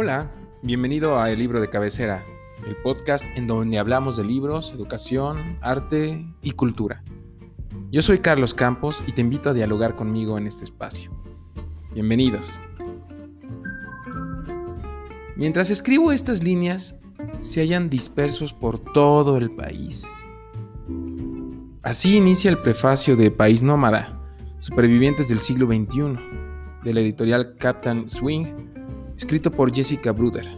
Hola, bienvenido a El Libro de Cabecera, el podcast en donde hablamos de libros, educación, arte y cultura. Yo soy Carlos Campos y te invito a dialogar conmigo en este espacio. Bienvenidos. Mientras escribo estas líneas, se hallan dispersos por todo el país. Así inicia el prefacio de País Nómada, Supervivientes del siglo XXI, de la editorial Captain Swing, escrito por Jessica Bruder,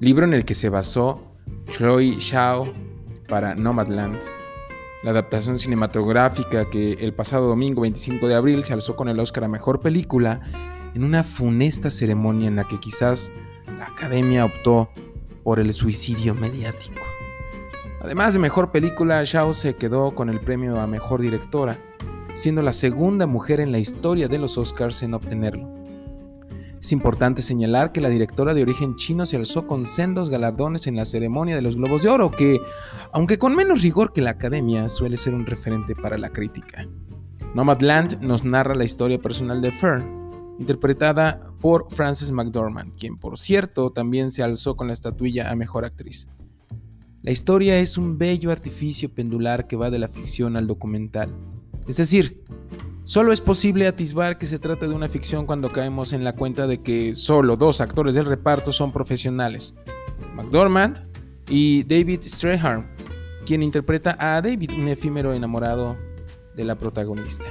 libro en el que se basó Chloe Shao para Nomadland, la adaptación cinematográfica que el pasado domingo 25 de abril se alzó con el Oscar a Mejor Película en una funesta ceremonia en la que quizás la academia optó por el suicidio mediático. Además de mejor película, Shao se quedó con el premio a mejor directora, siendo la segunda mujer en la historia de los Oscars en obtenerlo. Es importante señalar que la directora de origen chino se alzó con sendos galardones en la ceremonia de los Globos de Oro, que, aunque con menos rigor que la academia, suele ser un referente para la crítica. Nomadland nos narra la historia personal de Fern, interpretada por Frances McDormand, quien por cierto también se alzó con la estatuilla a Mejor Actriz. La historia es un bello artificio pendular que va de la ficción al documental. Es decir, solo es posible atisbar que se trata de una ficción cuando caemos en la cuenta de que solo dos actores del reparto son profesionales, McDormand y David Strahan, quien interpreta a David, un efímero enamorado de la protagonista.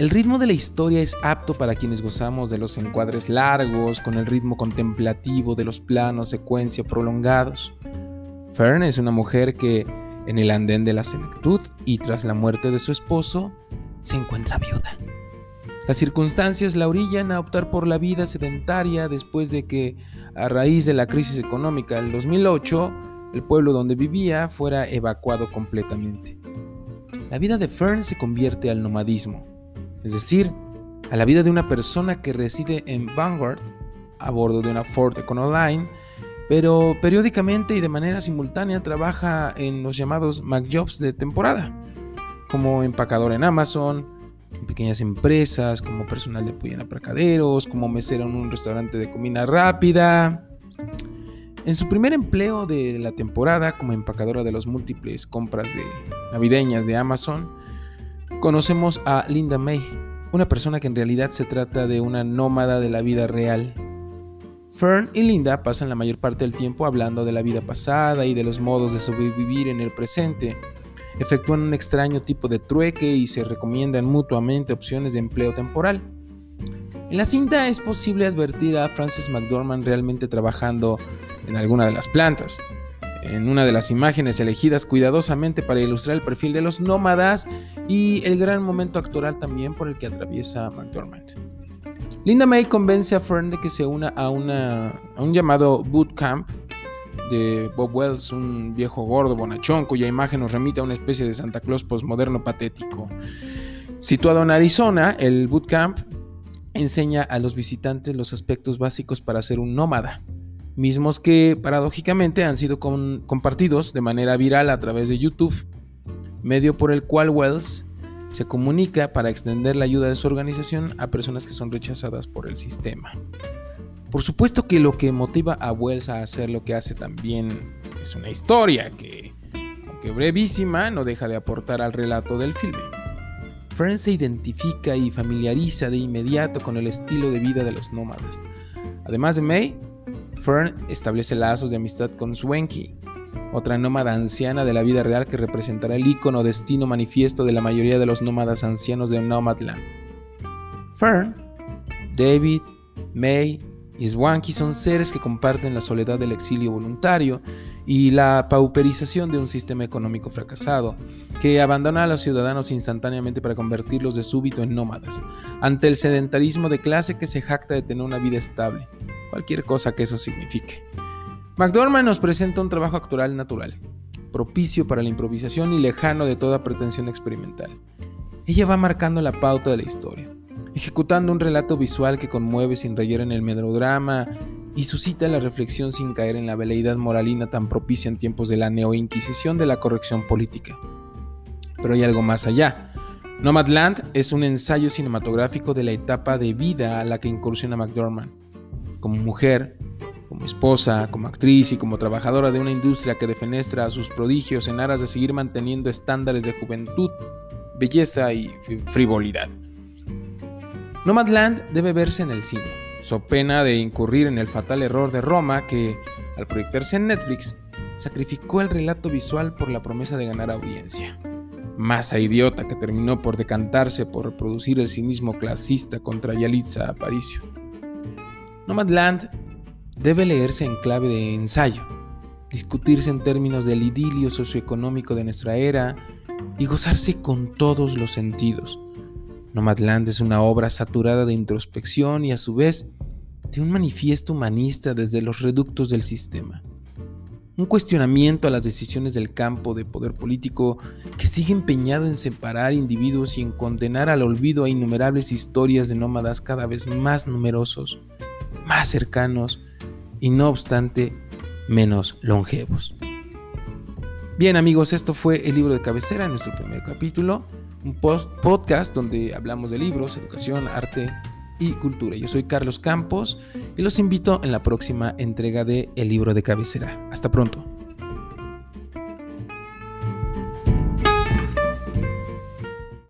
El ritmo de la historia es apto para quienes gozamos de los encuadres largos, con el ritmo contemplativo de los planos secuencia prolongados. Fern es una mujer que, en el andén de la senectud y tras la muerte de su esposo, se encuentra viuda. Las circunstancias la orillan a optar por la vida sedentaria después de que, a raíz de la crisis económica del 2008, el pueblo donde vivía fuera evacuado completamente. La vida de Fern se convierte al nomadismo es decir, a la vida de una persona que reside en Vanguard a bordo de una Ford Econoline, pero periódicamente y de manera simultánea trabaja en los llamados MacJobs de temporada, como empacador en Amazon, en pequeñas empresas, como personal de apoyo en aparcaderos, como mesero en un restaurante de comida rápida. En su primer empleo de la temporada como empacadora de las múltiples compras de navideñas de Amazon, conocemos a Linda May, una persona que en realidad se trata de una nómada de la vida real. Fern y Linda pasan la mayor parte del tiempo hablando de la vida pasada y de los modos de sobrevivir en el presente. Efectúan un extraño tipo de trueque y se recomiendan mutuamente opciones de empleo temporal. En la cinta es posible advertir a Frances McDormand realmente trabajando en alguna de las plantas en una de las imágenes elegidas cuidadosamente para ilustrar el perfil de los nómadas y el gran momento actoral también por el que atraviesa McDormand. Linda May convence a Fern de que se una a, una, a un llamado bootcamp de Bob Wells, un viejo gordo bonachón cuya imagen nos remite a una especie de Santa Claus postmoderno patético. Situado en Arizona, el bootcamp enseña a los visitantes los aspectos básicos para ser un nómada mismos que paradójicamente han sido compartidos de manera viral a través de YouTube, medio por el cual Wells se comunica para extender la ayuda de su organización a personas que son rechazadas por el sistema. Por supuesto que lo que motiva a Wells a hacer lo que hace también es una historia que, aunque brevísima, no deja de aportar al relato del filme. Fern se identifica y familiariza de inmediato con el estilo de vida de los nómadas. Además de May, Fern establece lazos de amistad con Swanky, otra nómada anciana de la vida real que representará el icono destino manifiesto de la mayoría de los nómadas ancianos de Nomadland. Fern, David, May y Swanky son seres que comparten la soledad del exilio voluntario y la pauperización de un sistema económico fracasado, que abandona a los ciudadanos instantáneamente para convertirlos de súbito en nómadas, ante el sedentarismo de clase que se jacta de tener una vida estable, cualquier cosa que eso signifique. McDormand nos presenta un trabajo actoral natural, propicio para la improvisación y lejano de toda pretensión experimental. Ella va marcando la pauta de la historia, ejecutando un relato visual que conmueve sin rayar en el melodrama y suscita la reflexión sin caer en la veleidad moralina tan propicia en tiempos de la neoinquisición de la corrección política. Pero hay algo más allá. Nomadland es un ensayo cinematográfico de la etapa de vida a la que incursiona McDormand como mujer, como esposa, como actriz y como trabajadora de una industria que defenestra a sus prodigios en aras de seguir manteniendo estándares de juventud, belleza y frivolidad. Nomadland debe verse en el cine, so pena de incurrir en el fatal error de Roma que, al proyectarse en Netflix, sacrificó el relato visual por la promesa de ganar audiencia. Masa idiota que terminó por decantarse por reproducir el cinismo clasista contra Yalitza Aparicio. Nomadland debe leerse en clave de ensayo, discutirse en términos del idilio socioeconómico de nuestra era y gozarse con todos los sentidos. Nomadland es una obra saturada de introspección y a su vez de un manifiesto humanista desde los reductos del sistema. Un cuestionamiento a las decisiones del campo de poder político que sigue empeñado en separar individuos y en condenar al olvido a innumerables historias de nómadas cada vez más numerosos, más cercanos y no obstante menos longevos. Bien amigos, esto fue el libro de cabecera, nuestro primer capítulo, un podcast donde hablamos de libros, educación, arte y cultura. Yo soy Carlos Campos y los invito en la próxima entrega de El libro de cabecera. Hasta pronto.